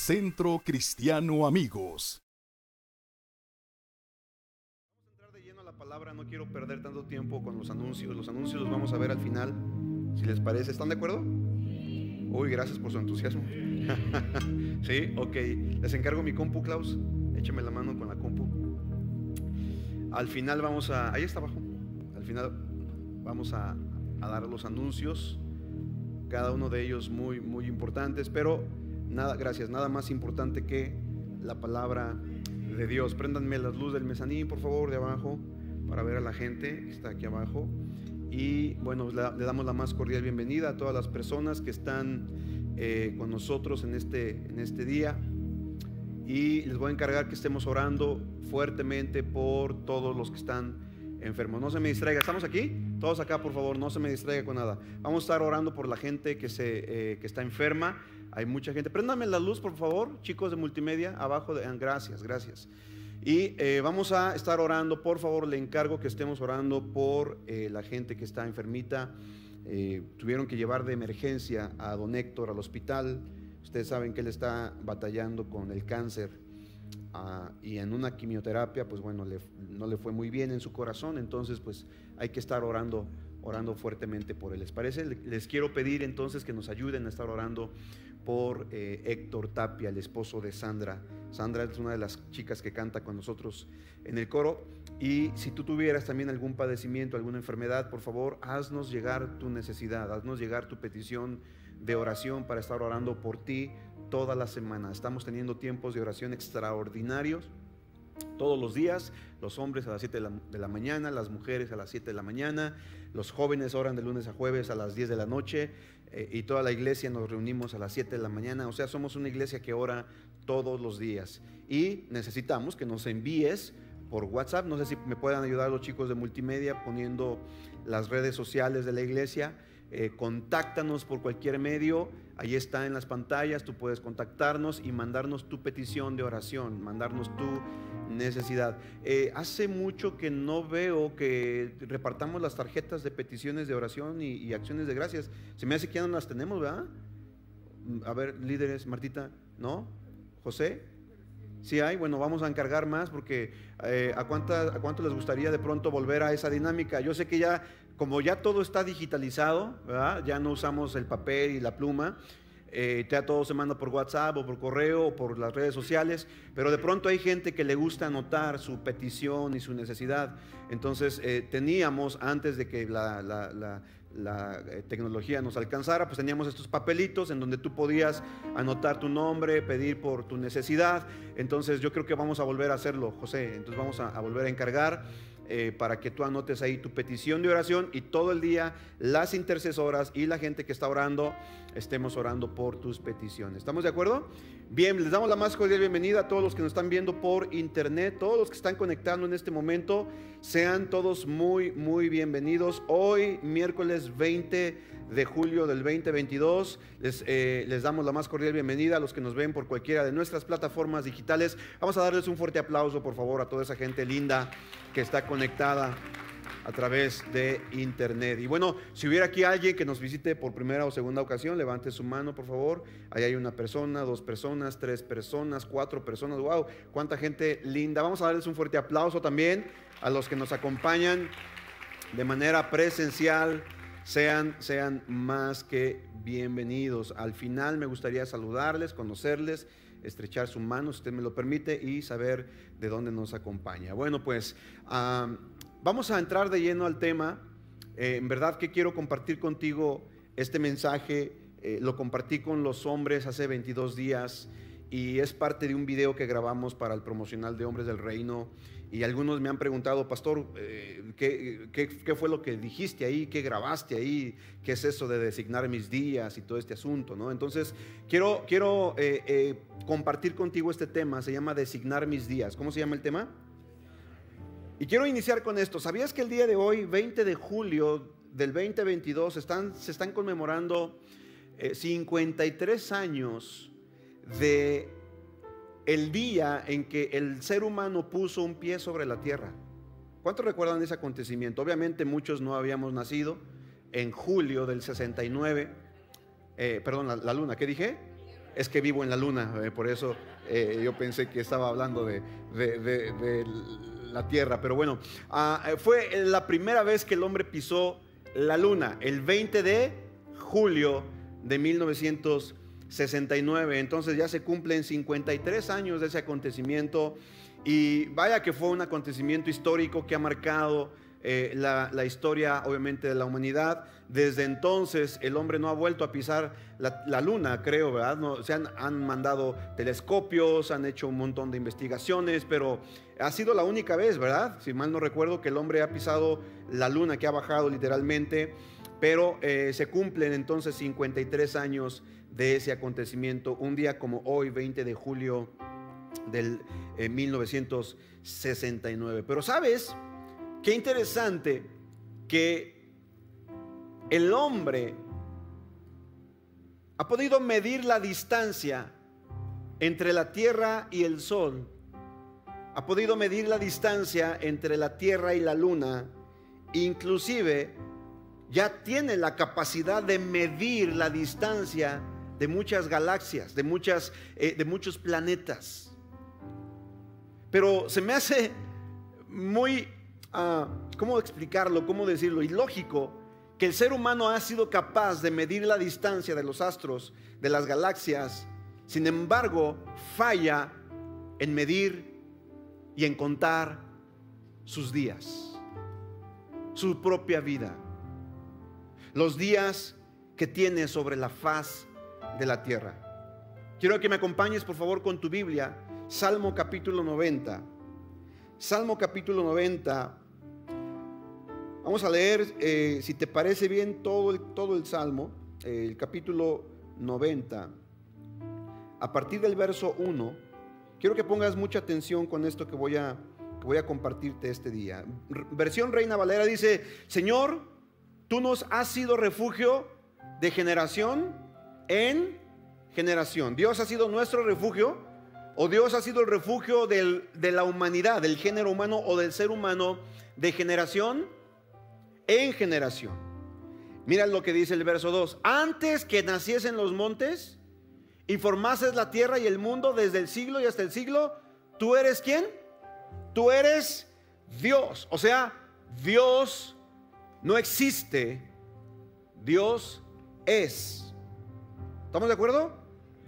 Centro Cristiano Amigos. Vamos a entrar de lleno a la palabra, no quiero perder tanto tiempo con los anuncios. Los anuncios los vamos a ver al final, si les parece. ¿Están de acuerdo? Uy, gracias por su entusiasmo. sí, ok. Les encargo mi compu, Klaus. Échame la mano con la compu. Al final vamos a... Ahí está abajo. Al final vamos a, a dar los anuncios. Cada uno de ellos muy, muy importantes. Pero nada, gracias. Nada más importante que la palabra de Dios. Préndanme las luces del mezanín, por favor, de abajo, para ver a la gente que está aquí abajo. Y bueno, le, damos la más cordial bienvenida a todas las personas que están eh, con nosotros en este, en este día. Y les voy a encargar que estemos orando fuertemente por todos los que están enfermos. No se me distraiga. ¿Estamos aquí? Todos acá, por favor, no se me distraiga con nada. Vamos a estar orando por la gente que, se, eh, que está enferma. Hay mucha gente. Préndame la luz, por favor, chicos de multimedia, abajo. De, gracias, gracias. Y eh, vamos a estar orando, por favor, le encargo que estemos orando por eh, la gente que está enfermita. Eh, tuvieron que llevar de emergencia a don Héctor al hospital. Ustedes saben que él está batallando con el cáncer ah, y en una quimioterapia, pues bueno, le, no le fue muy bien en su corazón, entonces pues hay que estar orando orando fuertemente por él. ¿Les parece? Les quiero pedir entonces que nos ayuden a estar orando por eh, Héctor Tapia, el esposo de Sandra. Sandra es una de las chicas que canta con nosotros en el coro. Y si tú tuvieras también algún padecimiento, alguna enfermedad, por favor, haznos llegar tu necesidad, haznos llegar tu petición de oración para estar orando por ti toda la semana. Estamos teniendo tiempos de oración extraordinarios. Todos los días, los hombres a las 7 de la, mañana, las mujeres a las 7 de la mañana, los jóvenes oran de lunes a jueves a las 10 de la noche eh, y toda la iglesia nos reunimos a las 7 de la mañana, o sea, somos una iglesia que ora todos los días. Y necesitamos que nos envíes por WhatsApp, no sé si me puedan ayudar los chicos de multimedia poniendo las redes sociales de la iglesia, eh, contáctanos por cualquier medio, ahí está en las pantallas, tú puedes contactarnos y mandarnos tu petición de oración, mandarnos tu necesidad. Eh, hace mucho que no veo que repartamos las tarjetas de peticiones de oración y, acciones de gracias. Se me hace que ya no las tenemos, ¿verdad? A ver, líderes, Martita, ¿no? José, si hay, bueno, vamos a encargar más porque eh, ¿a, ¿a cuánto les gustaría de pronto volver a esa dinámica? Yo sé que ya, como ya todo está digitalizado, ya no usamos el papel y la pluma, eh, ya todo se manda por WhatsApp o por correo o por las redes sociales, pero de pronto hay gente que le gusta anotar su petición y su necesidad. Entonces eh, teníamos, antes de que la, eh, tecnología nos alcanzara, pues teníamos estos papelitos en donde tú podías anotar tu nombre, pedir por tu necesidad. Entonces yo creo que vamos a volver a hacerlo, José. Entonces vamos a volver a encargar eh, para que tú anotes ahí tu petición de oración y todo el día las intercesoras y la gente que está orando estemos orando por tus peticiones. ¿Estamos de acuerdo? Bien, les damos la más cordial bienvenida a todos los que nos están viendo por internet, todos los que están conectando en este momento, sean todos muy, muy bienvenidos. Hoy, miércoles 20 de julio del 2022. Les, eh, les, damos la más cordial bienvenida a los que nos ven por cualquiera de nuestras plataformas digitales. Vamos a darles un fuerte aplauso, por favor, a toda esa gente linda que está conectada a través de internet. Y bueno, si hubiera aquí alguien que nos visite por primera o segunda ocasión, levante su mano, por favor. Ahí hay una persona, dos personas, tres personas, cuatro personas. ¡Wow! ¡Cuánta gente linda! Vamos a darles un fuerte aplauso también a los que nos acompañan de manera presencial sean, sean más que bienvenidos. Al final me gustaría saludarles, conocerles, estrechar su mano, si usted me lo permite, y saber de dónde nos acompaña. Bueno, pues um, vamos a entrar de lleno al tema. Eh, en verdad que quiero compartir contigo este mensaje. Eh, lo compartí con los hombres hace 22 días y es parte de un video que grabamos para el promocional de Hombres del Reino. Y algunos me han preguntado, pastor, eh, ¿qué, qué, fue lo que dijiste ahí? ¿Qué grabaste ahí? ¿Qué es eso de designar mis días y todo este asunto? ¿no? Entonces, quiero, quiero eh, eh, compartir contigo este tema, se llama designar mis días. ¿Cómo se llama el tema? Y quiero iniciar con esto. ¿Sabías que el día de hoy, 20 de julio del 2022, están, se están conmemorando 53 años de el día en que el ser humano puso un pie sobre la tierra. ¿Cuántos recuerdan ese acontecimiento? Obviamente muchos no habíamos nacido en julio del 69. Eh, perdón, la, luna, ¿qué dije? Es que vivo en la luna, eh, por eso eh, yo pensé que estaba hablando de, la Tierra. Pero bueno, ah, fue la primera vez que el hombre pisó la luna, el 20 de julio de 1969. Entonces ya se cumplen 53 años de ese acontecimiento. Y vaya que fue un acontecimiento histórico que ha marcado eh, la, historia, obviamente, de la humanidad. Desde entonces el hombre no ha vuelto a pisar la, luna, creo, ¿verdad? No, se han, mandado telescopios, han hecho un montón de investigaciones, pero ha sido la única vez, ¿verdad? Si mal no recuerdo, que el hombre ha pisado la luna, que ha bajado literalmente, pero eh, se cumplen entonces 53 años de ese acontecimiento, un día como hoy, 20 de julio del 1969. Eh, pero sabes, qué interesante que el hombre ha podido medir la distancia entre la Tierra y el Sol. Ha podido medir la distancia entre la Tierra y la Luna. Inclusive ya tiene la capacidad de medir la distancia de muchas galaxias, de, muchas, eh, de muchos planetas. Pero se me hace muy, ah, ¿cómo explicarlo? ¿Cómo decirlo? Ilógico que el ser humano ha sido capaz de medir la distancia de los astros, de las galaxias, sin embargo falla en medir y en contar sus días, su propia vida, los días que tiene sobre la faz de la tierra. Quiero que me acompañes por favor con tu Biblia Salmo capítulo 90. Salmo capítulo 90. Vamos a leer, eh, si te parece bien, todo el, todo el Salmo, eh, el capítulo 90. A partir del verso 1, quiero que pongas mucha atención con esto que voy a, que voy a compartirte este día. Versión Reina Valera dice, Señor, tú nos has sido refugio de generación en generación. Dios ha sido nuestro refugio o Dios ha sido el refugio de la humanidad, del género humano o del ser humano de generación en generación. Mira lo que dice el verso 2. Antes que naciesen los montes y formases la tierra y el mundo desde el siglo y hasta el siglo, ¿tú eres quién? Tú eres Dios. O sea, Dios no existe, Dios es. ¿Estamos de acuerdo?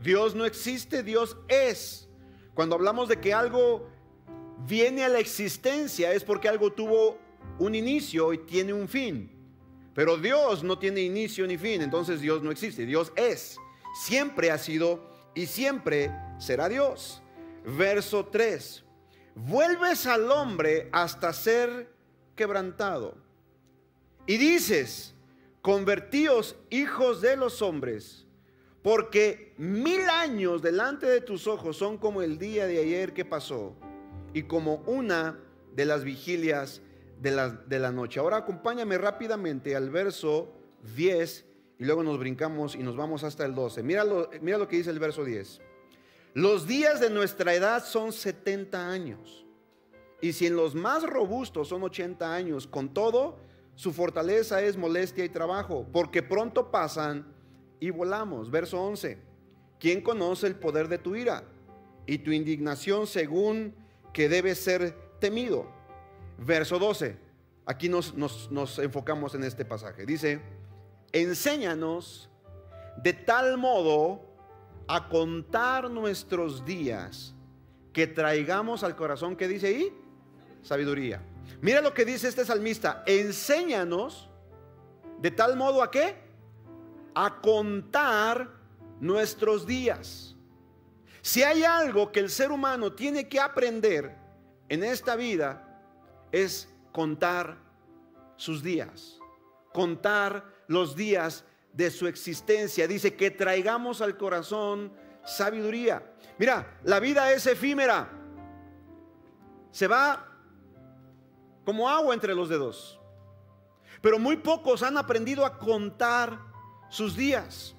Dios no existe, Dios es. Cuando hablamos de que algo viene a la existencia es porque algo tuvo un inicio y tiene un fin. Pero Dios no tiene inicio ni fin, entonces Dios no existe. Dios es, siempre ha sido y siempre será Dios. Verso 3. Vuelves al hombre hasta ser quebrantado. Y dices, convertíos hijos de los hombres porque mil años delante de tus ojos son como el día de ayer que pasó y como una de las vigilias de la, de la noche. Ahora acompáñame rápidamente al verso 10 y luego nos brincamos y nos vamos hasta el 12. Mira lo, mira lo que dice el verso 10. Los días de nuestra edad son 70 años. Y si en los más robustos son 80 años, con todo, su fortaleza es molestia y trabajo, porque pronto pasan y volamos. Verso 11. ¿Quién conoce el poder de tu ira y tu indignación según que debe ser temido? Verso 12. Aquí nos, nos enfocamos en este pasaje. Dice, enséñanos de tal modo a contar nuestros días que traigamos al corazón que dice ahí sabiduría. Mira lo que dice este salmista, enséñanos de tal modo a qué? a contar nuestros días. Si hay algo que el ser humano tiene que aprender en esta vida es contar sus días, contar los días de su existencia. Dice que traigamos al corazón sabiduría. Mira, la vida es efímera. Se va como agua entre los dedos. Pero muy pocos han aprendido a contar sus días.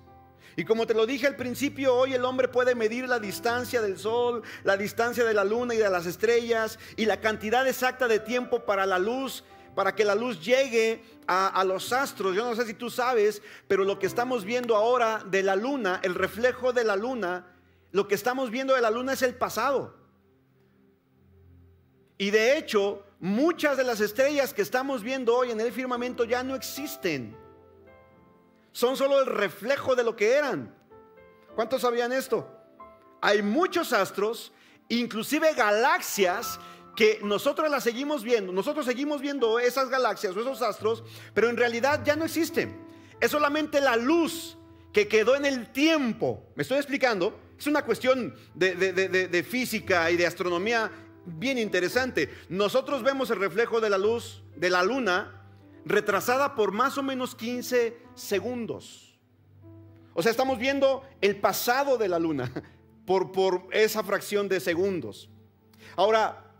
Y como te lo dije al principio, hoy el hombre puede medir la distancia del sol, la distancia de la luna y de las estrellas y la cantidad exacta de tiempo para la luz para que la luz llegue a, los astros. Yo no sé si tú sabes, pero lo que estamos viendo ahora de la luna, el reflejo de la luna, lo que estamos viendo de la luna es el pasado. Y de hecho, muchas de las estrellas que estamos viendo hoy en el firmamento ya no existen. Son solo el reflejo de lo que eran. ¿Cuántos sabían esto? Hay muchos astros, inclusive galaxias que nosotros las seguimos viendo. Nosotros seguimos viendo esas galaxias o esos astros, pero en realidad ya no existen. Es solamente la luz que quedó en el tiempo. ¿Me estoy explicando? Es una cuestión de, de, de, de física y de astronomía bien interesante. Nosotros vemos el reflejo de la luz de la luna retrasada por más o menos 15 segundos. O sea, estamos viendo el pasado de la luna por, por esa fracción de segundos. Ahora,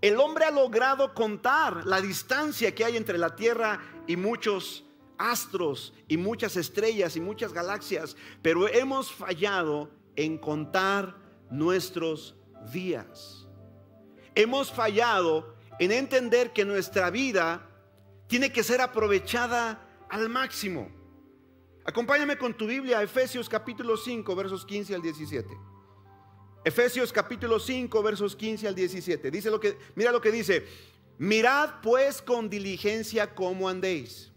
el hombre ha logrado contar la distancia que hay entre la Tierra y muchos astros y muchas estrellas y muchas galaxias, pero hemos fallado en contar nuestros días. Hemos fallado en entender que nuestra vida tiene que ser aprovechada al máximo. Acompáñame con tu Biblia Efesios capítulo 5, versos 15 al 17. Efesios capítulo 5, versos 15 al 17. Dice lo que, mira lo que dice. Mirad pues con diligencia cómo andéis.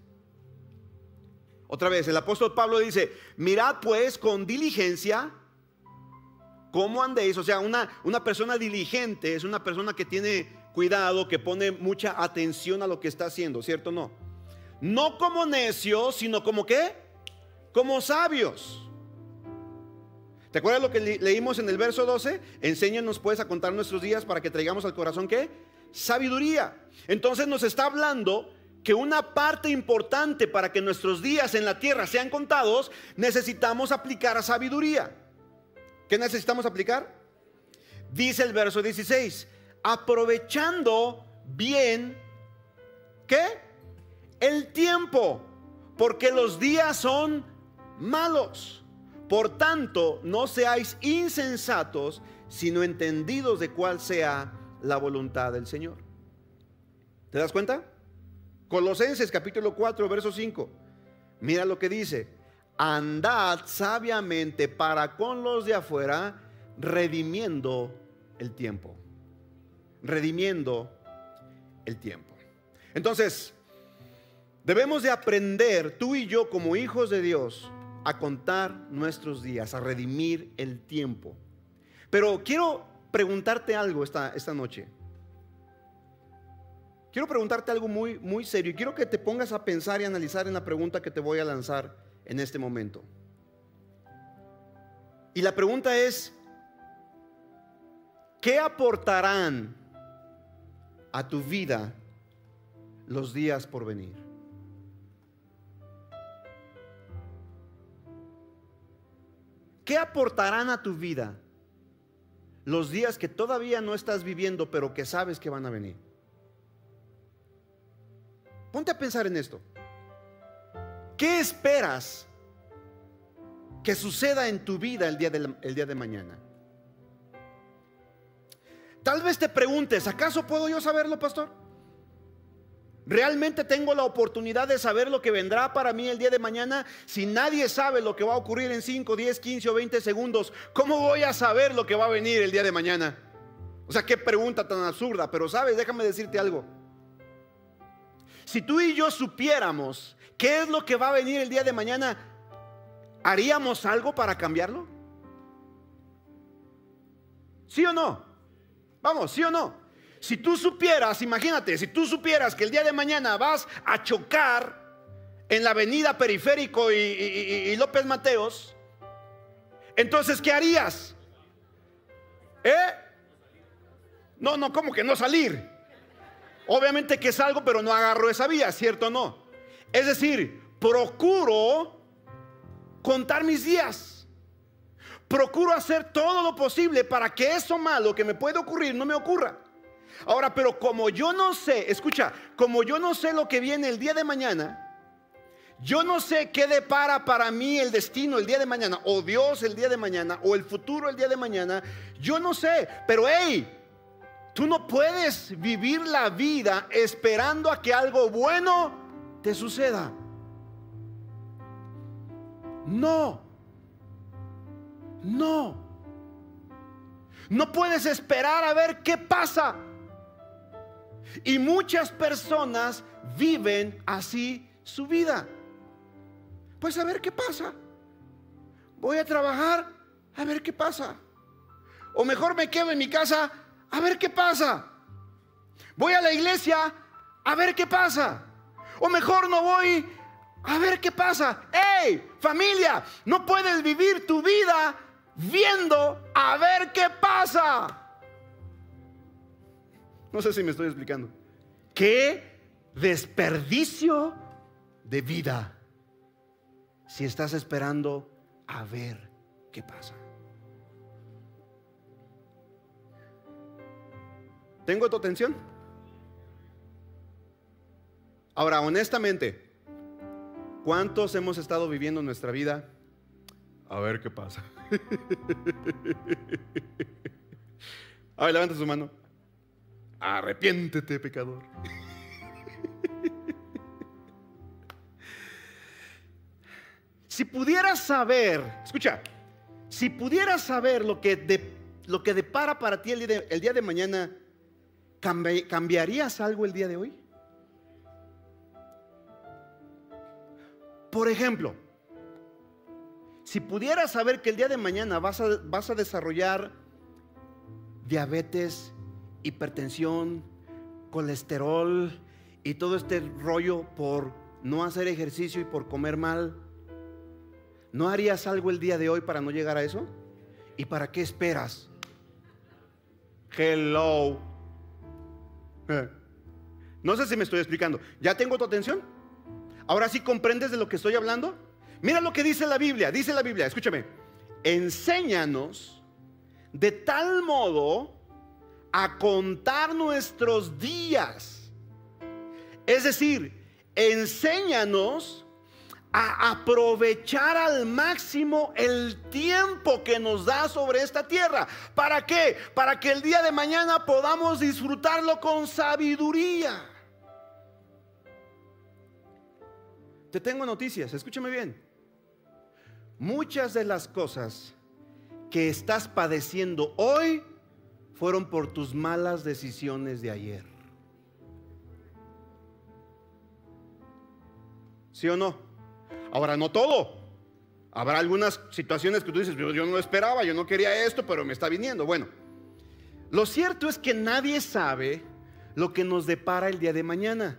Otra vez, el apóstol Pablo dice, mirad pues con diligencia cómo andéis. O sea, una, una persona diligente es una persona que tiene cuidado, que pone mucha atención a lo que está haciendo, ¿cierto o no? No como necios, sino como qué? Como sabios. ¿Te acuerdas lo que leímos en el verso 12? Enséñanos pues a contar nuestros días para que traigamos al corazón qué? Sabiduría. Entonces nos está hablando que una parte importante para que nuestros días en la tierra sean contados, necesitamos aplicar a sabiduría. ¿Qué necesitamos aplicar? Dice el verso 16, aprovechando bien, ¿qué? El tiempo, porque los días son malos. Por tanto, no seáis insensatos, sino entendidos de cuál sea la voluntad del Señor. ¿Te das cuenta? Colosenses capítulo 4, verso 5. Mira lo que dice. Andad sabiamente para con los de afuera, redimiendo el tiempo. Redimiendo el tiempo. Entonces, debemos de aprender, tú y yo como hijos de Dios, a contar nuestros días, a redimir el tiempo. Pero quiero preguntarte algo esta, esta noche. Quiero preguntarte algo muy, muy serio y quiero que te pongas a pensar y analizar en la pregunta que te voy a lanzar en este momento. Y la pregunta es, ¿qué aportarán a tu vida los días por venir? ¿Qué aportarán a tu vida los días que todavía no estás viviendo, pero que sabes que van a venir? Ponte a pensar en esto. ¿Qué esperas que suceda en tu vida el día de, mañana? Tal vez te preguntes, ¿acaso puedo yo saberlo, pastor? ¿Realmente tengo la oportunidad de saber lo que vendrá para mí el día de mañana? Si nadie sabe lo que va a ocurrir en 5, 10, 15 o 20 segundos, ¿cómo voy a saber lo que va a venir el día de mañana? O sea, qué pregunta tan absurda, pero sabes, déjame decirte algo. Si tú y yo supiéramos qué es lo que va a venir el día de mañana, ¿haríamos algo para cambiarlo? ¿Sí o no? Vamos, ¿sí o no? Si tú supieras, imagínate, si tú supieras que el día de mañana vas a chocar en la avenida Periférico y, López Mateos, entonces, ¿qué harías? ¿Eh? No, no, ¿cómo que no salir? Obviamente que salgo, pero no agarro esa vía, ¿cierto o no? Es decir, procuro contar mis días. Procuro hacer todo lo posible para que eso malo que me puede ocurrir no me ocurra. Ahora, pero como yo no sé, escucha, como yo no sé lo que viene el día de mañana, yo no sé qué depara para mí el destino el día de mañana, o Dios el día de mañana, o el futuro el día de mañana, yo no sé, pero hey, Tú no puedes vivir la vida esperando a que algo bueno te suceda. No. No. No puedes esperar a ver qué pasa. Y muchas personas viven así su vida. Pues a ver qué pasa. Voy a trabajar, a ver qué pasa. O mejor me quedo en mi casa, a ver qué pasa. Voy a la iglesia, a ver qué pasa. O mejor no voy, a ver qué pasa. ¡Hey, familia! No puedes vivir tu vida viendo a ver qué pasa. No sé si me estoy explicando. ¿Qué desperdicio de vida si estás esperando a ver qué pasa? ¿Tengo tu atención? Ahora, honestamente, ¿cuántos hemos estado viviendo nuestra vida? A ver qué pasa. A ver, levanta su mano. Arrepiéntete, pecador. Si pudieras saber, escucha, si pudieras saber lo que, lo que depara para ti el día de, mañana, ¿cambiarías algo el día de hoy? Por ejemplo, si pudieras saber que el día de mañana vas a, desarrollar diabetes, hipertensión, colesterol y todo este rollo por no hacer ejercicio y por comer mal, ¿no harías algo el día de hoy para no llegar a eso? ¿Y para qué esperas? Hello. No sé si me estoy explicando. ¿Ya tengo tu atención? ¿Ahora sí comprendes de lo que estoy hablando? Mira lo que dice la Biblia, dice la Biblia, escúchame, enséñanos de tal modo a contar nuestros días. Es decir, enséñanos a aprovechar al máximo el tiempo que nos da sobre esta tierra. ¿Para qué? Para que el día de mañana podamos disfrutarlo con sabiduría. Te tengo noticias, escúchame bien. Muchas de las cosas que estás padeciendo hoy fueron por tus malas decisiones de ayer. ¿Sí o no? Ahora, no todo. Habrá algunas situaciones que tú dices, yo, no lo esperaba, yo no quería esto, pero me está viniendo. Bueno, lo cierto es que nadie sabe lo que nos depara el día de mañana.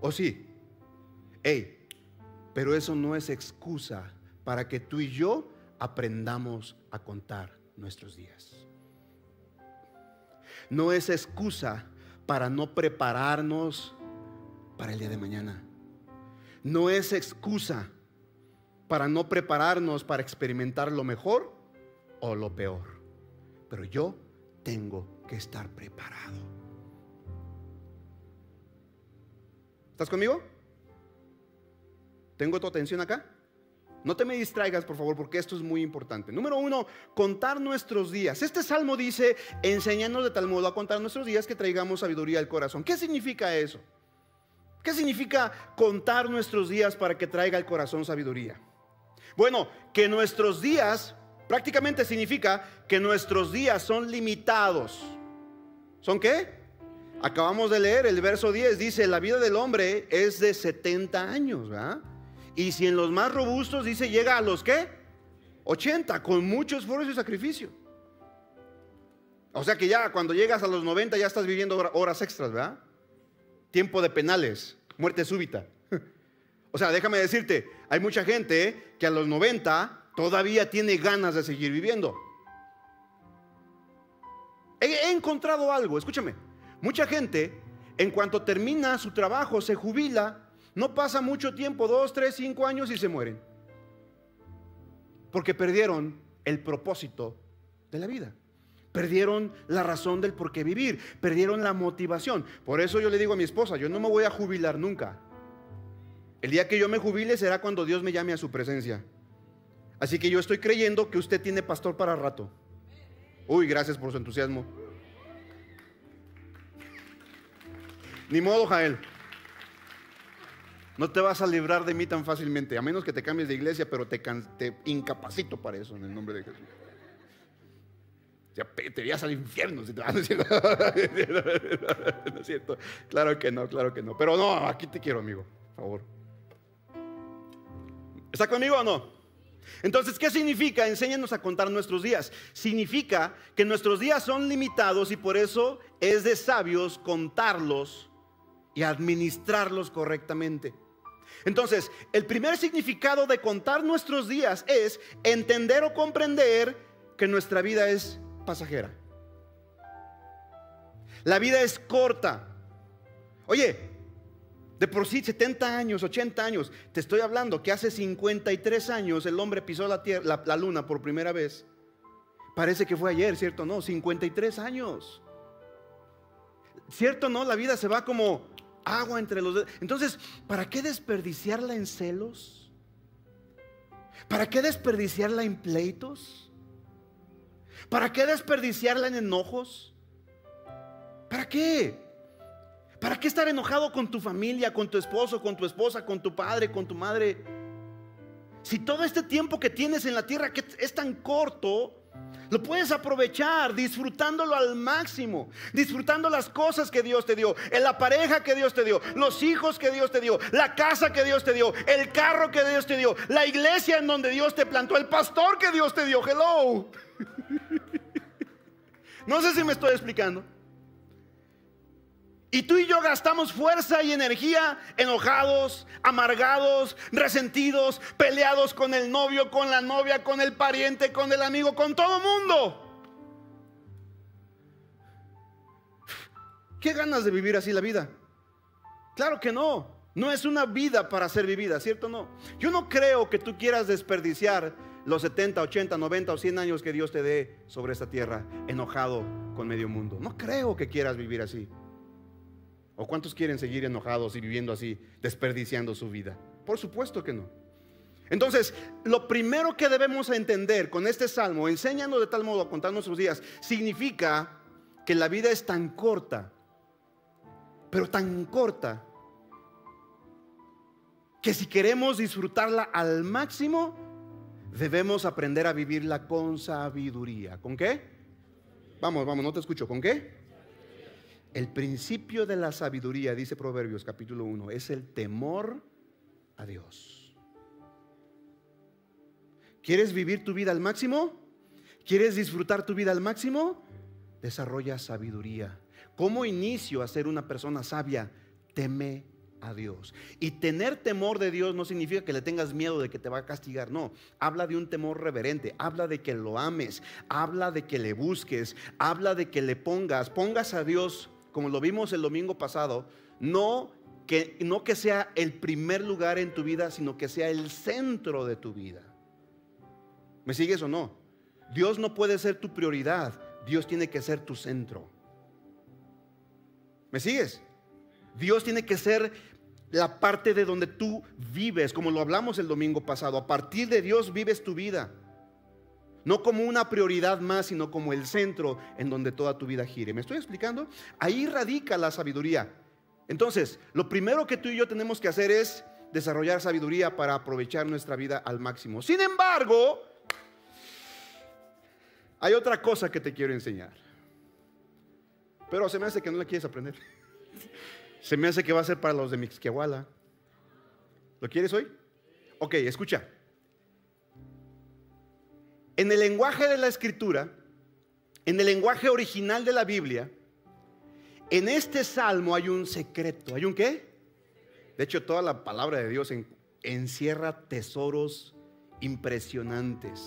¿O sí? Hey, pero eso no es excusa para que tú y yo aprendamos a contar nuestros días. No es excusa para no prepararnos para el día de mañana. No es excusa para no prepararnos para experimentar lo mejor o lo peor. Pero yo tengo que estar preparado. ¿Estás conmigo? ¿Tengo tu atención acá? No te me distraigas, por favor, porque esto es muy importante. Número uno, contar nuestros días. Este salmo dice, enséñanos de tal modo a contar nuestros días que traigamos sabiduría al corazón. ¿Qué significa eso? ¿Qué significa contar nuestros días para que traiga al corazón sabiduría? Bueno, que nuestros días prácticamente significa que nuestros días son limitados. ¿Son qué? Acabamos de leer el verso 10, dice, la vida del hombre es de 70 años, ¿verdad? Y si en los más robustos dice llega a los qué? 80, con mucho esfuerzo y sacrificio. O sea que ya cuando llegas a los 90 ya estás viviendo horas extras, ¿verdad? Tiempo de penales, muerte súbita. O sea, déjame decirte, hay mucha gente que a los 90 todavía tiene ganas de seguir viviendo. he encontrado algo, escúchame. Mucha gente, en cuanto termina su trabajo, se jubila no pasa mucho tiempo, dos, tres, cinco años y se mueren. Porque perdieron el propósito de la vida. Perdieron la razón del por qué vivir. Perdieron la motivación. Por eso yo le digo a mi esposa, yo no me voy a jubilar nunca. El día que yo me jubile será cuando Dios me llame a su presencia. Así que yo estoy creyendo que usted tiene pastor para rato. Uy, gracias por su entusiasmo. Ni modo, Jael. No te vas a librar de mí tan fácilmente, a menos que te cambies de iglesia, pero te, incapacito para eso en el nombre de Jesús. Ya te irías al infierno si te vas a. No es cierto. Claro que no, claro que no. Pero no, aquí te quiero, amigo. Por favor. ¿Está conmigo o no? Entonces, ¿qué significa? Enséñanos a contar nuestros días. Significa que nuestros días son limitados y por eso es de sabios contarlos y administrarlos correctamente. Entonces, el primer significado de contar nuestros días es entender o comprender que nuestra vida es pasajera. La vida es corta. Oye, de por sí 70 años, 80 años, te estoy hablando que hace 53 años el hombre pisó la, tierra, la, luna por primera vez. Parece que fue ayer, ¿cierto? No, 53 años. ¿Cierto? No, la vida se va como agua entre los dedos. Entonces, ¿para qué desperdiciarla en celos? ¿Para qué desperdiciarla en pleitos? ¿Para qué desperdiciarla en enojos? ¿Para qué? ¿Para qué estar enojado con tu familia, con tu esposo, con tu esposa, con tu padre, con tu madre? Si todo este tiempo que tienes en la tierra que es tan corto, lo puedes aprovechar disfrutándolo al máximo, disfrutando las cosas que Dios te dio, en la pareja que Dios te dio, los hijos que Dios te dio, la casa que Dios te dio, el carro que Dios te dio, la iglesia en donde Dios te plantó, el pastor que Dios te dio. Hello. No sé si me estoy explicando. Y tú y yo gastamos fuerza y energía enojados, amargados, resentidos, peleados con el novio, con la novia, con el pariente, con el amigo, con todo mundo. ¿Qué ganas de vivir así la vida? Claro que no. No es una vida para ser vivida, ¿cierto? No. Yo no creo que tú quieras desperdiciar los 70, 80, 90 o 100 años que Dios te dé sobre esta tierra enojado con medio mundo. No creo que quieras vivir así. ¿O cuántos quieren seguir enojados y viviendo así, desperdiciando su vida? Por supuesto que no. Entonces, lo primero que debemos entender con este salmo, enseñando de tal modo a contar nuestros días, significa que la vida es tan corta, pero tan corta, que si queremos disfrutarla al máximo, debemos aprender a vivirla con sabiduría. ¿Con qué? Vamos, vamos, no te escucho. ¿Con qué? El principio de la sabiduría, dice Proverbios capítulo 1, es el temor a Dios. ¿Quieres vivir tu vida al máximo? ¿Quieres disfrutar tu vida al máximo? Desarrolla sabiduría. ¿Cómo inicio a ser una persona sabia? Teme a Dios. Y tener temor de Dios no significa que le tengas miedo de que te va a castigar, no. Habla de un temor reverente, habla de que lo ames, habla de que le busques, habla de que le pongas, pongas a Dios como lo vimos el domingo pasado, no que, no que sea el primer lugar en tu vida, sino que sea el centro de tu vida. ¿Me sigues o no? Dios no puede ser tu prioridad, Dios tiene que ser tu centro. ¿Me sigues? Dios tiene que ser la parte de donde tú vives, como lo hablamos el domingo pasado. A partir de Dios vives tu vida. No como una prioridad más, sino como el centro en donde toda tu vida gire. ¿Me estoy explicando? Ahí radica la sabiduría. Entonces, lo primero que tú y yo tenemos que hacer es desarrollar sabiduría para aprovechar nuestra vida al máximo. Sin embargo, hay otra cosa que te quiero enseñar. Pero se me hace que no la quieres aprender. Se me hace que va a ser para los de Mixquiahuala. ¿Lo quieres hoy? Ok, escucha. En el lenguaje de la escritura, en el lenguaje original de la Biblia, en este salmo hay un secreto. ¿Hay un qué? De hecho, toda la palabra de Dios encierra tesoros impresionantes.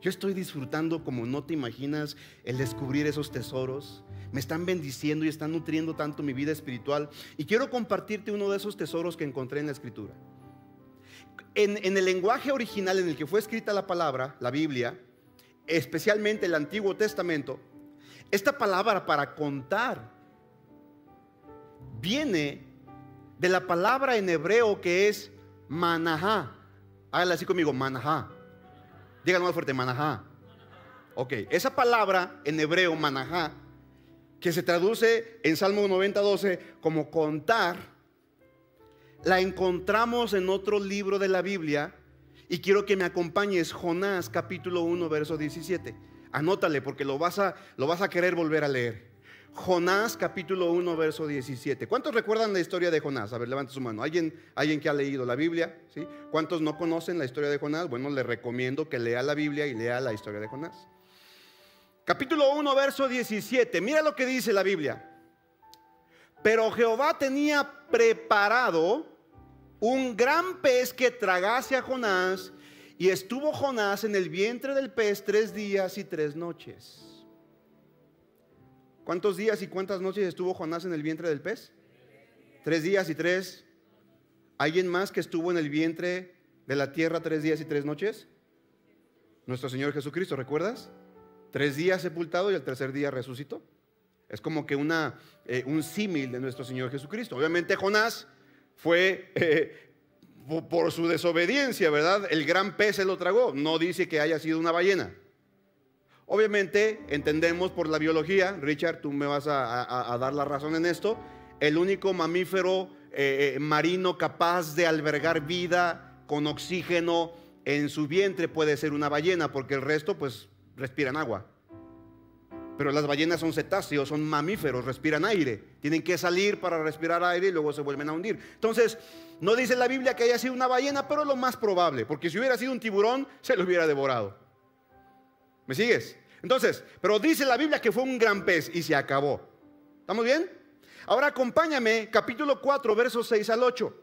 Yo estoy disfrutando como no te imaginas el descubrir esos tesoros. Me están bendiciendo y están nutriendo tanto mi vida espiritual. Y quiero compartirte uno de esos tesoros que encontré en la escritura en, el lenguaje original en el que fue escrita la palabra, la Biblia, especialmente el Antiguo Testamento, esta palabra para contar viene de la palabra en hebreo que es manajá. Háganle así conmigo, manajá. Díganlo más fuerte, manajá. Ok, esa palabra en hebreo, manajá, que se traduce en Salmo 90, 12 como contar, la encontramos en otro libro de la Biblia y quiero que me acompañes, Jonás capítulo 1, verso 17. Anótale porque lo vas a, lo vas a querer volver a leer. Jonás capítulo 1, verso 17. ¿Cuántos recuerdan la historia de Jonás? A ver, levante su mano. ¿Alguien, alguien que ha leído la Biblia? ¿Sí? ¿Cuántos no conocen la historia de Jonás? Bueno, le recomiendo que lea la Biblia y lea la historia de Jonás. Capítulo 1, verso 17. Mira lo que dice la Biblia. Pero Jehová tenía preparado un gran pez que tragase a Jonás y estuvo Jonás en el vientre del pez tres días y tres noches. ¿Cuántos días y cuántas noches estuvo Jonás en el vientre del pez? Tres días y tres. ¿Alguien más que estuvo en el vientre de la tierra tres días y tres noches? Nuestro Señor Jesucristo, ¿recuerdas? Tres días sepultado y el tercer día resucitó. Es como que una, eh, un símil de nuestro Señor Jesucristo. Obviamente Jonás fue eh, por su desobediencia, ¿verdad? El gran pez se lo tragó. No dice que haya sido una ballena. Obviamente entendemos por la biología, Richard, tú me vas a, dar la razón en esto, el único mamífero eh, eh, marino capaz de albergar vida con oxígeno en su vientre puede ser una ballena, porque el resto pues respiran agua. Pero las ballenas son cetáceos, son mamíferos, respiran aire. Tienen que salir para respirar aire y luego se vuelven a hundir. Entonces, no dice la Biblia que haya sido una ballena, pero lo más probable, porque si hubiera sido un tiburón, se lo hubiera devorado. ¿Me sigues? Entonces, pero dice la Biblia que fue un gran pez y se acabó. ¿Estamos bien? Ahora acompáñame, capítulo 4, versos 6 al 8.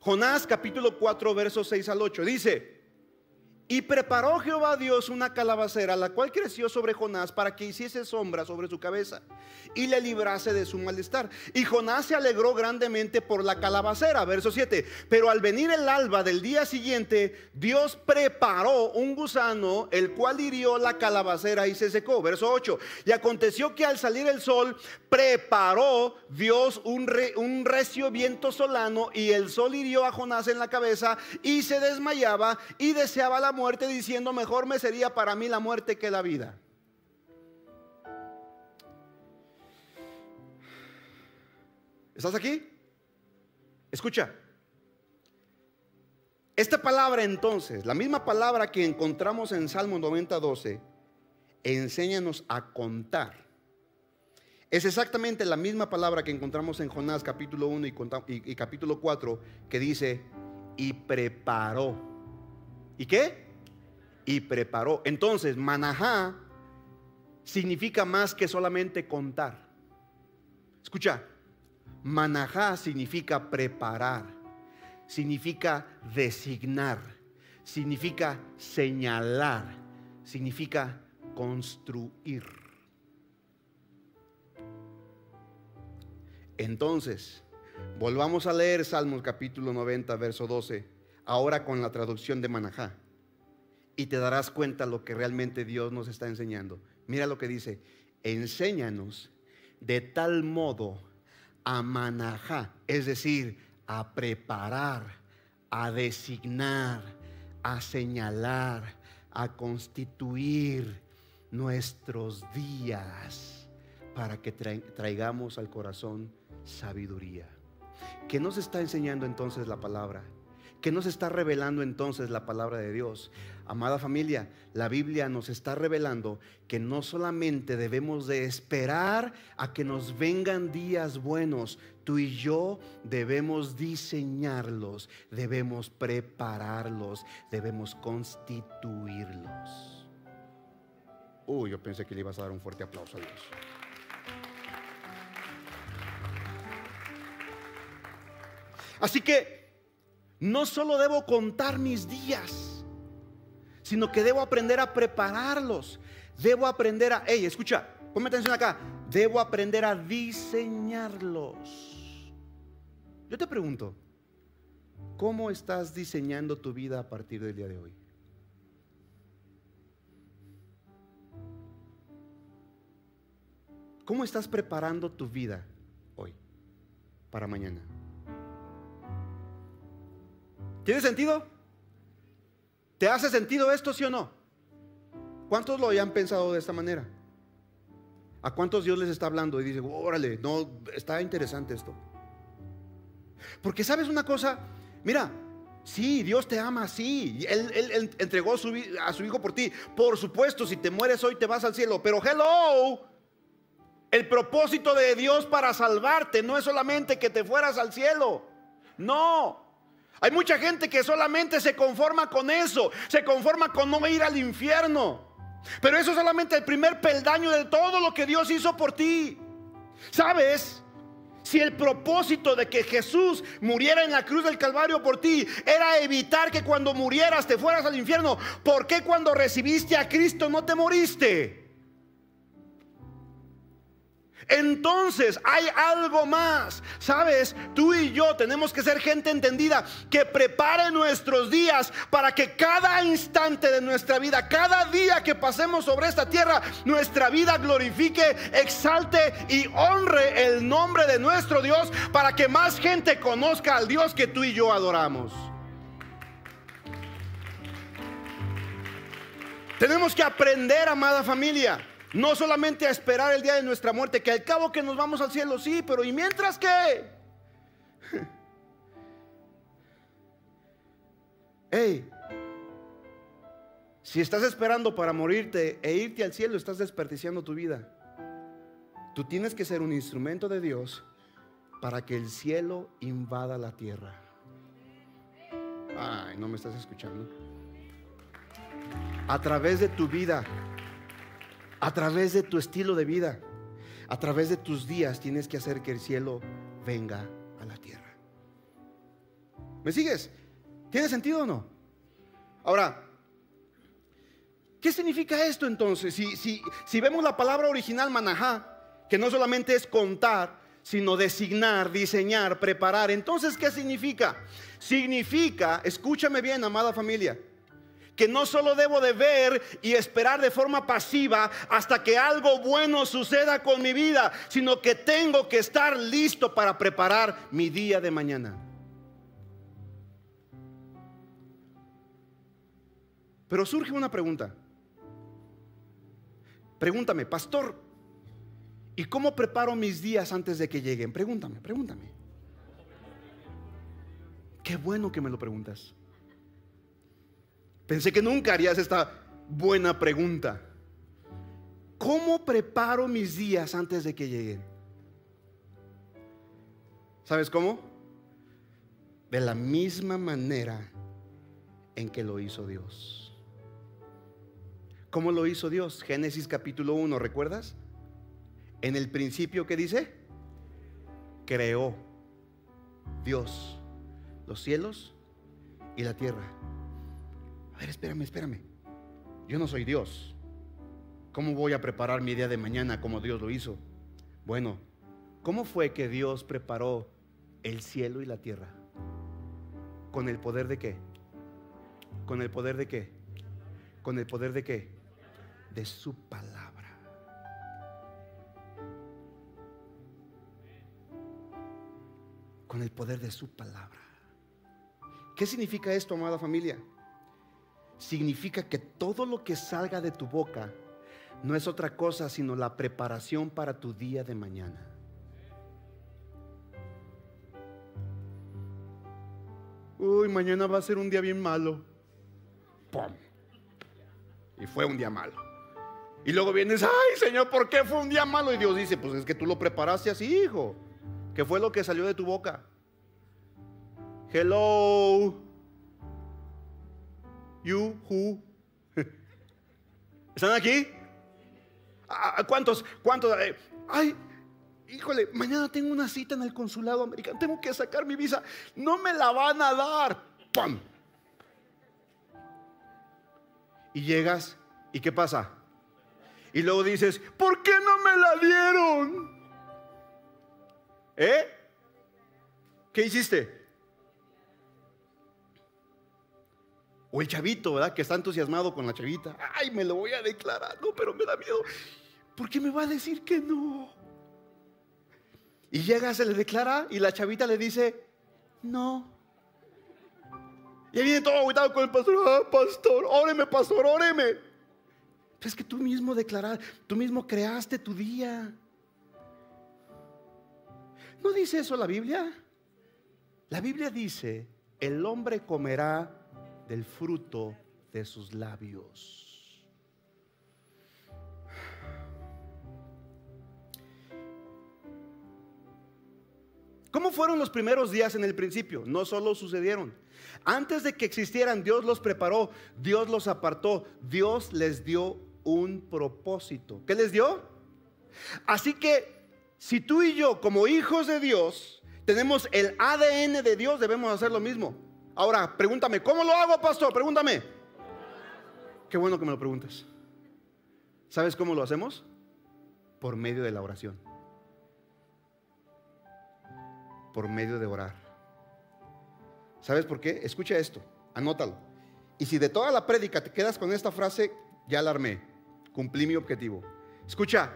Jonás, capítulo 4, versos 6 al 8. Dice, y preparó Jehová Dios una calabacera, la cual creció sobre Jonás para que hiciese sombra sobre su cabeza y le librase de su malestar. Y Jonás se alegró grandemente por la calabacera, verso 7. Pero al venir el alba del día siguiente, Dios preparó un gusano, el cual hirió la calabacera y se secó, verso 8. Y aconteció que al salir el sol, preparó Dios un, un recio viento solano y el sol hirió a Jonás en la cabeza y se desmayaba y deseaba la muerte muerte diciendo, mejor me sería para mí la muerte que la vida. ¿Estás aquí? Escucha. Esta palabra entonces, la misma palabra que encontramos en Salmo 90, 12, enséñanos a contar. Es exactamente la misma palabra que encontramos en Jonás capítulo 1 y, y capítulo 4 que dice, y preparó. ¿Y qué? Y preparó. Entonces, manajá significa más que solamente contar. Escucha, manajá significa preparar, significa designar, significa señalar, significa construir. Entonces, volvamos a leer Salmos capítulo 90, verso 12, ahora con la traducción de Manajá y te darás cuenta lo que realmente Dios nos está enseñando. Mira lo que dice, enséñanos de tal modo a manajar, es decir, a preparar, a designar, a señalar, a constituir nuestros días para que traigamos al corazón sabiduría. ¿Qué nos está enseñando entonces la palabra? ¿Qué nos está revelando entonces la palabra de Dios? Amada familia, la Biblia nos está revelando que no solamente debemos de esperar a que nos vengan días buenos, tú y yo debemos diseñarlos, debemos prepararlos, debemos constituirlos. Uy, yo pensé que le ibas a dar un fuerte aplauso a Dios. Así que no solo debo contar mis días, sino que debo aprender a prepararlos. Debo aprender a, hey, escucha, ponme atención acá, debo aprender a diseñarlos. Yo te pregunto, ¿cómo estás diseñando tu vida a partir del día de hoy? ¿Cómo estás preparando tu vida hoy para mañana? ¿Tiene sentido? ¿Te hace sentido esto, sí o no? ¿Cuántos lo hayan pensado de esta manera? ¿A cuántos Dios les está hablando? Y dice, órale, no, está interesante esto. Porque sabes una cosa, mira, sí, Dios te ama, sí, Él, entregó a su Hijo por ti. Por supuesto, si te mueres hoy te vas al cielo, pero hello, el propósito de Dios para salvarte no es solamente que te fueras al cielo, no. Hay mucha gente que solamente se conforma con eso, se conforma con no ir al infierno. Pero eso es solamente el primer peldaño de todo lo que Dios hizo por ti. ¿Sabes? Si el propósito de que Jesús muriera en la cruz del Calvario por ti era evitar que cuando murieras te fueras al infierno, ¿por qué cuando recibiste a Cristo no te moriste? Entonces hay algo más. Sabes, tú y yo tenemos que ser gente entendida que prepare nuestros días para que cada instante de nuestra vida, cada día que pasemos sobre esta tierra, nuestra vida glorifique, exalte y honre el nombre de nuestro Dios para que más gente conozca al Dios que tú y yo adoramos. Tenemos que aprender, amada familia no solamente a esperar el día de nuestra muerte, que al cabo que nos vamos al cielo, sí, pero ¿y mientras qué? Hey, si estás esperando para morirte e irte al cielo, estás desperdiciando tu vida. Tú tienes que ser un instrumento de Dios para que el cielo invada la tierra. Ay, no me estás escuchando. A través de tu vida a través de tu estilo de vida, a través de tus días, tienes que hacer que el cielo venga a la tierra. ¿Me sigues? ¿Tiene sentido o no? Ahora, ¿qué significa esto entonces? Si, si, si vemos la palabra original manajá, que no solamente es contar, sino designar, diseñar, preparar, entonces, ¿qué significa? Significa, escúchame bien, amada familia, que no solo debo de ver y esperar de forma pasiva hasta que algo bueno suceda con mi vida, sino que tengo que estar listo para preparar mi día de mañana. Pero surge una pregunta. Pregúntame, pastor, ¿y cómo preparo mis días antes de que lleguen? Pregúntame, pregúntame. Qué bueno que me lo preguntas. Pensé que nunca harías esta buena pregunta. ¿Cómo preparo mis días antes de que lleguen? ¿Sabes cómo? De la misma manera en que lo hizo Dios. ¿Cómo lo hizo Dios? Génesis capítulo 1, ¿recuerdas? En el principio, ¿qué dice? Creó Dios los cielos y la tierra espérame, espérame. Yo no soy Dios. ¿Cómo voy a preparar mi día de mañana como Dios lo hizo? Bueno, ¿cómo fue que Dios preparó el cielo y la tierra? ¿Con el poder de qué? ¿Con el poder de qué? ¿Con el poder de qué? De su palabra. Con el poder de su palabra. ¿Qué significa esto, amada familia? Significa que todo lo que salga de tu boca no es otra cosa sino la preparación para tu día de mañana. Uy, mañana va a ser un día bien malo. ¡Pum! Y fue un día malo. Y luego vienes, ay Señor, ¿por qué fue un día malo? Y Dios dice, pues es que tú lo preparaste así, hijo. ¿Qué fue lo que salió de tu boca? Hello. You, who. ¿Están aquí? ¿Cuántos? ¿Cuántos? Eh, ay, híjole, mañana tengo una cita en el consulado americano. Tengo que sacar mi visa. No me la van a dar. ¡Pum! Y llegas, ¿y qué pasa? Y luego dices, ¿por qué no me la dieron? ¿Eh? ¿Qué hiciste? O el chavito, ¿verdad? Que está entusiasmado con la chavita. Ay, me lo voy a declarar. No, pero me da miedo. ¿Por qué me va a decir que no? Y llega, se le declara y la chavita le dice, no. Y viene todo aguitado con el pastor. Ah, pastor, óreme, pastor, óreme. Es que tú mismo declaraste, tú mismo creaste tu día. ¿No dice eso la Biblia? La Biblia dice, el hombre comerá del fruto de sus labios. ¿Cómo fueron los primeros días en el principio? No solo sucedieron. Antes de que existieran, Dios los preparó, Dios los apartó, Dios les dio un propósito. ¿Qué les dio? Así que si tú y yo, como hijos de Dios, tenemos el ADN de Dios, debemos hacer lo mismo. Ahora, pregúntame, ¿cómo lo hago, pastor? Pregúntame. Qué bueno que me lo preguntas. ¿Sabes cómo lo hacemos? Por medio de la oración por medio de orar. ¿Sabes por qué? Escucha esto, anótalo. Y si de toda la prédica te quedas con esta frase, ya alarmé, cumplí mi objetivo. Escucha,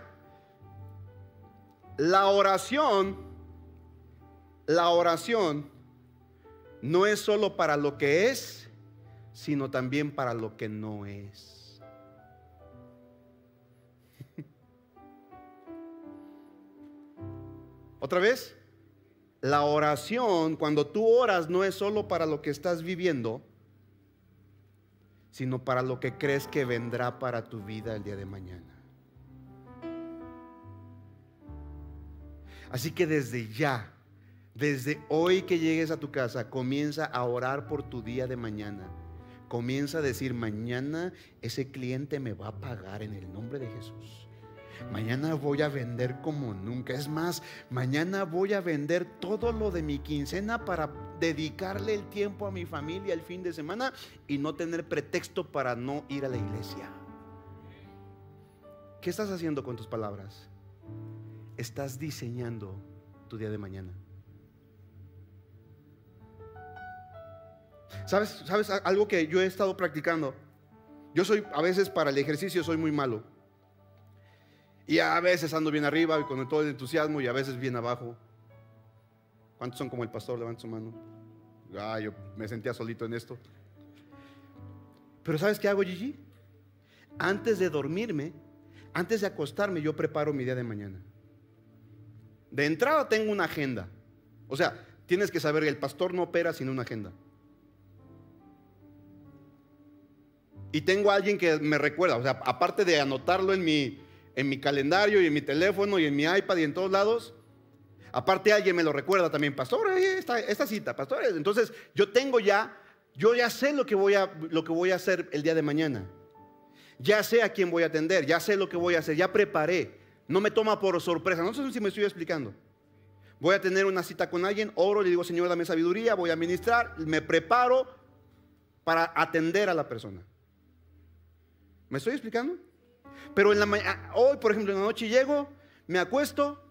la oración, la oración no es solo para lo que es, sino también para lo que no es. ¿Otra vez? La oración, cuando tú oras, no es solo para lo que estás viviendo, sino para lo que crees que vendrá para tu vida el día de mañana. Así que desde ya, desde hoy que llegues a tu casa, comienza a orar por tu día de mañana. Comienza a decir, mañana ese cliente me va a pagar en el nombre de Jesús. Mañana voy a vender como nunca. Es más, mañana voy a vender todo lo de mi quincena para dedicarle el tiempo a mi familia el fin de semana y no tener pretexto para no ir a la iglesia. ¿Qué estás haciendo con tus palabras? Estás diseñando tu día de mañana. ¿Sabes, ¿Sabes algo que yo he estado practicando? Yo soy, a veces para el ejercicio soy muy malo. Y a veces ando bien arriba y con todo el entusiasmo y a veces bien abajo. ¿Cuántos son como el pastor? Levanta su mano. Ah, yo me sentía solito en esto. Pero ¿sabes qué hago, Gigi? Antes de dormirme, antes de acostarme, yo preparo mi día de mañana. De entrada tengo una agenda. O sea, tienes que saber que el pastor no opera sin una agenda. Y tengo a alguien que me recuerda, o sea, aparte de anotarlo en mi, en mi calendario y en mi teléfono y en mi iPad y en todos lados. Aparte alguien me lo recuerda también, pastor, esta, cita, pastores. Entonces yo tengo ya, yo ya sé lo que, voy a, lo que voy a hacer el día de mañana. Ya sé a quién voy a atender, ya sé lo que voy a hacer, ya preparé. No me toma por sorpresa, no sé si me estoy explicando. Voy a tener una cita con alguien, oro, le digo, Señor, dame sabiduría, voy a ministrar, me preparo para atender a la persona. ¿Me estoy explicando? Pero en la ah, hoy, por ejemplo, en la noche llego, me acuesto,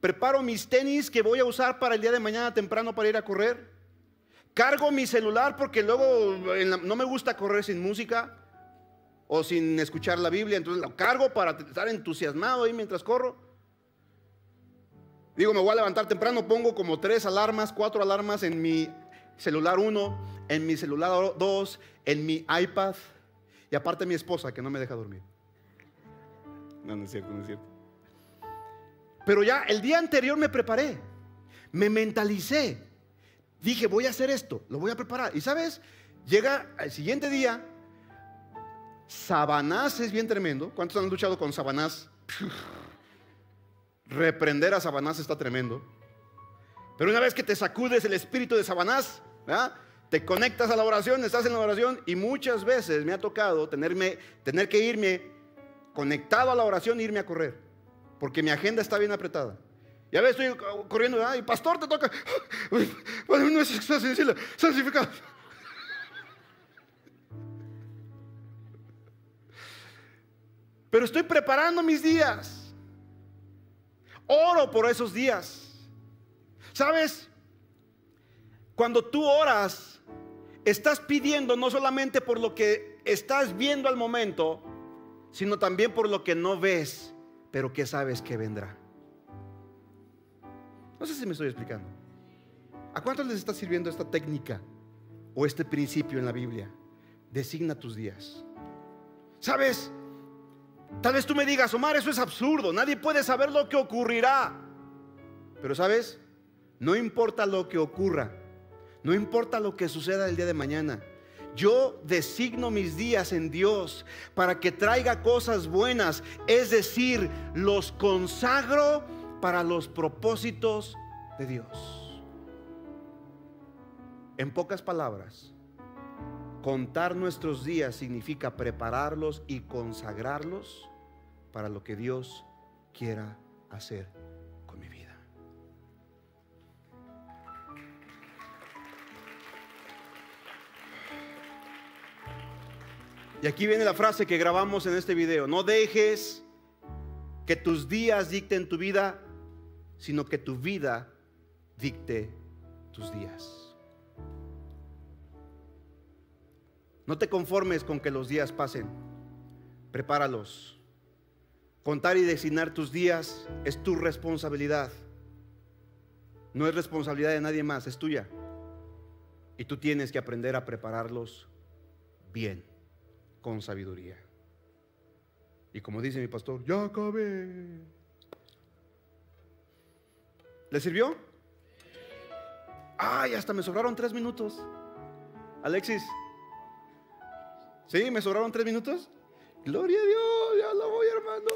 preparo mis tenis que voy a usar para el día de mañana temprano para ir a correr. Cargo mi celular porque luego no me gusta correr sin música o sin escuchar la Biblia, entonces lo cargo para estar entusiasmado ahí mientras corro. Digo, me voy a levantar temprano, pongo como tres alarmas, cuatro alarmas en mi celular uno, en mi celular dos, en mi iPad y aparte mi esposa que no me deja dormir. No, no es cierto, no es cierto. Pero ya el día anterior me preparé, me mentalicé. Dije, voy a hacer esto, lo voy a preparar. Y sabes, llega el siguiente día, Sabanás es bien tremendo. ¿Cuántos han luchado con Sabanás? Reprender a Sabanás está tremendo. Pero una vez que te sacudes el espíritu de Sabanás, te conectas a la oración, estás en la oración y muchas veces me ha tocado tenerme, tener que irme conectado a la oración e irme a correr, porque mi agenda está bien apretada. Ya ves, estoy corriendo, y pastor, te toca. Bueno, no es santificado. Pero estoy preparando mis días. Oro por esos días. ¿Sabes? Cuando tú oras, estás pidiendo no solamente por lo que estás viendo al momento, sino también por lo que no ves, pero que sabes que vendrá. No sé si me estoy explicando. ¿A cuántos les está sirviendo esta técnica o este principio en la Biblia? Designa tus días. ¿Sabes? Tal vez tú me digas, Omar, eso es absurdo, nadie puede saber lo que ocurrirá. Pero sabes, no importa lo que ocurra, no importa lo que suceda el día de mañana. Yo designo mis días en Dios para que traiga cosas buenas, es decir, los consagro para los propósitos de Dios. En pocas palabras, contar nuestros días significa prepararlos y consagrarlos para lo que Dios quiera hacer Y aquí viene la frase que grabamos en este video. No dejes que tus días dicten tu vida, sino que tu vida dicte tus días. No te conformes con que los días pasen. Prepáralos. Contar y designar tus días es tu responsabilidad. No es responsabilidad de nadie más, es tuya. Y tú tienes que aprender a prepararlos bien, con sabiduría. Y como dice mi pastor, ya acabé. ¿Le sirvió? Ay, hasta me sobraron tres minutos. Alexis. ¿Sí? ¿Me sobraron tres minutos? Gloria a Dios, ya lo voy armando.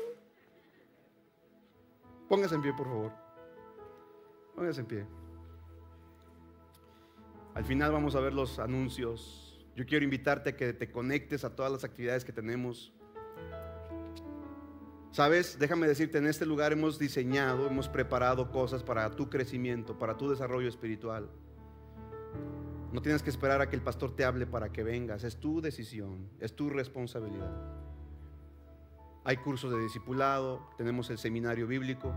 Póngase en pie, por favor. Póngase en pie. Al final vamos a ver los anuncios. Yo quiero invitarte a que te conectes a todas las actividades que tenemos. Sabes, déjame decirte, en este lugar hemos diseñado, hemos preparado cosas para tu crecimiento, para tu desarrollo espiritual. No tienes que esperar a que el pastor te hable para que vengas, es tu decisión, es tu responsabilidad. Hay cursos de discipulado, tenemos el seminario bíblico.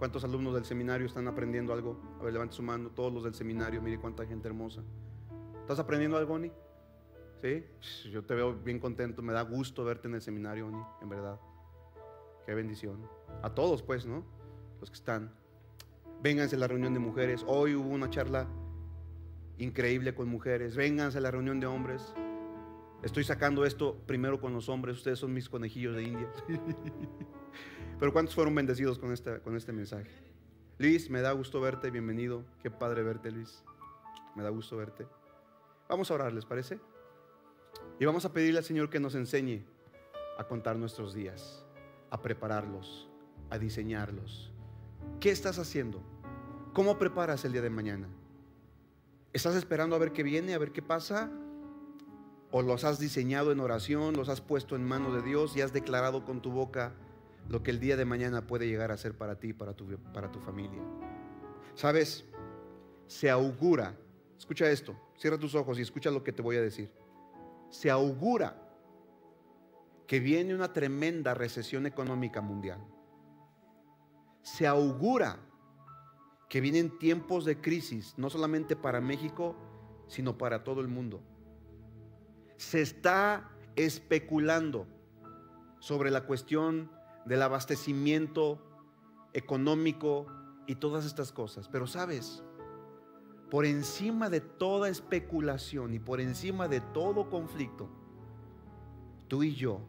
¿Cuántos alumnos del seminario están aprendiendo algo? A ver, levante su mano, todos los del seminario, mire cuánta gente hermosa. ¿Estás aprendiendo algo, Oni? ¿Sí? Yo te veo bien contento, me da gusto verte en el seminario, Oni, en verdad. Qué bendición. A todos, pues, ¿no? Los que están. Vénganse a la reunión de mujeres. Hoy hubo una charla increíble con mujeres. Vénganse a la reunión de hombres. Estoy sacando esto primero con los hombres. Ustedes son mis conejillos de India. Pero ¿cuántos fueron bendecidos con, esta, con este mensaje? Luis, me da gusto verte. Bienvenido. Qué padre verte, Luis. Me da gusto verte. Vamos a orar, ¿les parece? Y vamos a pedirle al Señor que nos enseñe a contar nuestros días, a prepararlos, a diseñarlos. ¿Qué estás haciendo? ¿Cómo preparas el día de mañana? ¿Estás esperando a ver qué viene, a ver qué pasa? ¿O los has diseñado en oración, los has puesto en manos de Dios y has declarado con tu boca lo que el día de mañana puede llegar a ser para ti, para tu, para tu familia? ¿Sabes? Se augura, escucha esto, cierra tus ojos y escucha lo que te voy a decir. Se augura que viene una tremenda recesión económica mundial. Se augura que vienen tiempos de crisis, no solamente para México, sino para todo el mundo. Se está especulando sobre la cuestión del abastecimiento económico y todas estas cosas. Pero sabes, por encima de toda especulación y por encima de todo conflicto, tú y yo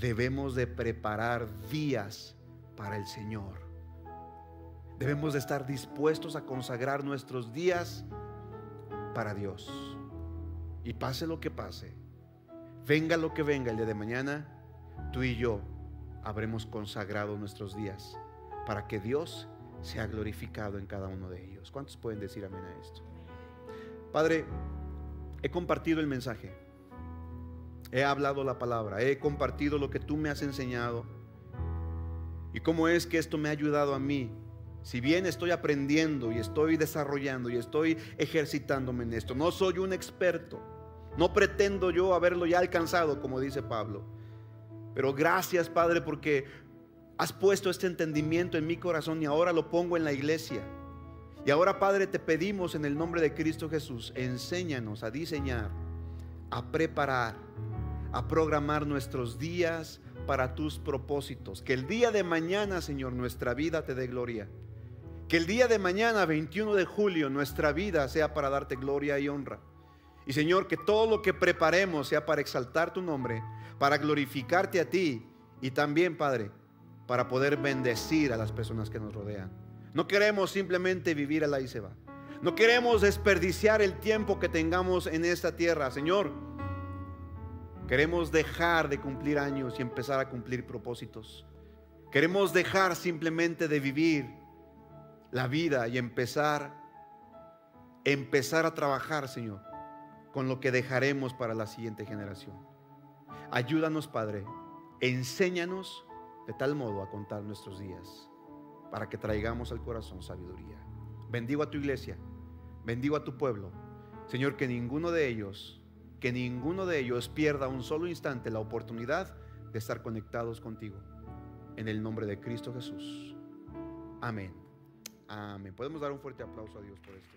debemos de preparar días para el Señor. Debemos de estar dispuestos a consagrar nuestros días para Dios. Y pase lo que pase, venga lo que venga el día de mañana, tú y yo habremos consagrado nuestros días para que Dios sea glorificado en cada uno de ellos. ¿Cuántos pueden decir amén a esto? Padre, he compartido el mensaje, he hablado la palabra, he compartido lo que tú me has enseñado y cómo es que esto me ha ayudado a mí si bien estoy aprendiendo y estoy desarrollando y estoy ejercitándome en esto, no soy un experto. No pretendo yo haberlo ya alcanzado, como dice Pablo. Pero gracias, Padre, porque has puesto este entendimiento en mi corazón y ahora lo pongo en la iglesia. Y ahora, Padre, te pedimos en el nombre de Cristo Jesús, enséñanos a diseñar, a preparar, a programar nuestros días para tus propósitos. Que el día de mañana, Señor, nuestra vida te dé gloria. Que el día de mañana, 21 de julio, nuestra vida sea para darte gloria y honra. Y Señor, que todo lo que preparemos sea para exaltar tu nombre, para glorificarte a ti Y también, Padre, para poder bendecir a las personas que nos rodean. No queremos simplemente vivir al ahí se va. No queremos desperdiciar el tiempo que tengamos en esta tierra, Señor. Queremos dejar de cumplir años y empezar a cumplir propósitos. Queremos dejar simplemente de vivir la vida y empezar empezar a trabajar, Señor, con lo que dejaremos para la siguiente generación. Ayúdanos, Padre, enséñanos de tal modo a contar nuestros días para que traigamos al corazón sabiduría. Bendigo a tu iglesia, bendigo a tu pueblo. Señor, que ninguno de ellos, que ninguno de ellos pierda un solo instante la oportunidad de estar conectados contigo. En el nombre de Cristo Jesús. Amén. Amén. Podemos dar un fuerte aplauso a Dios por esto.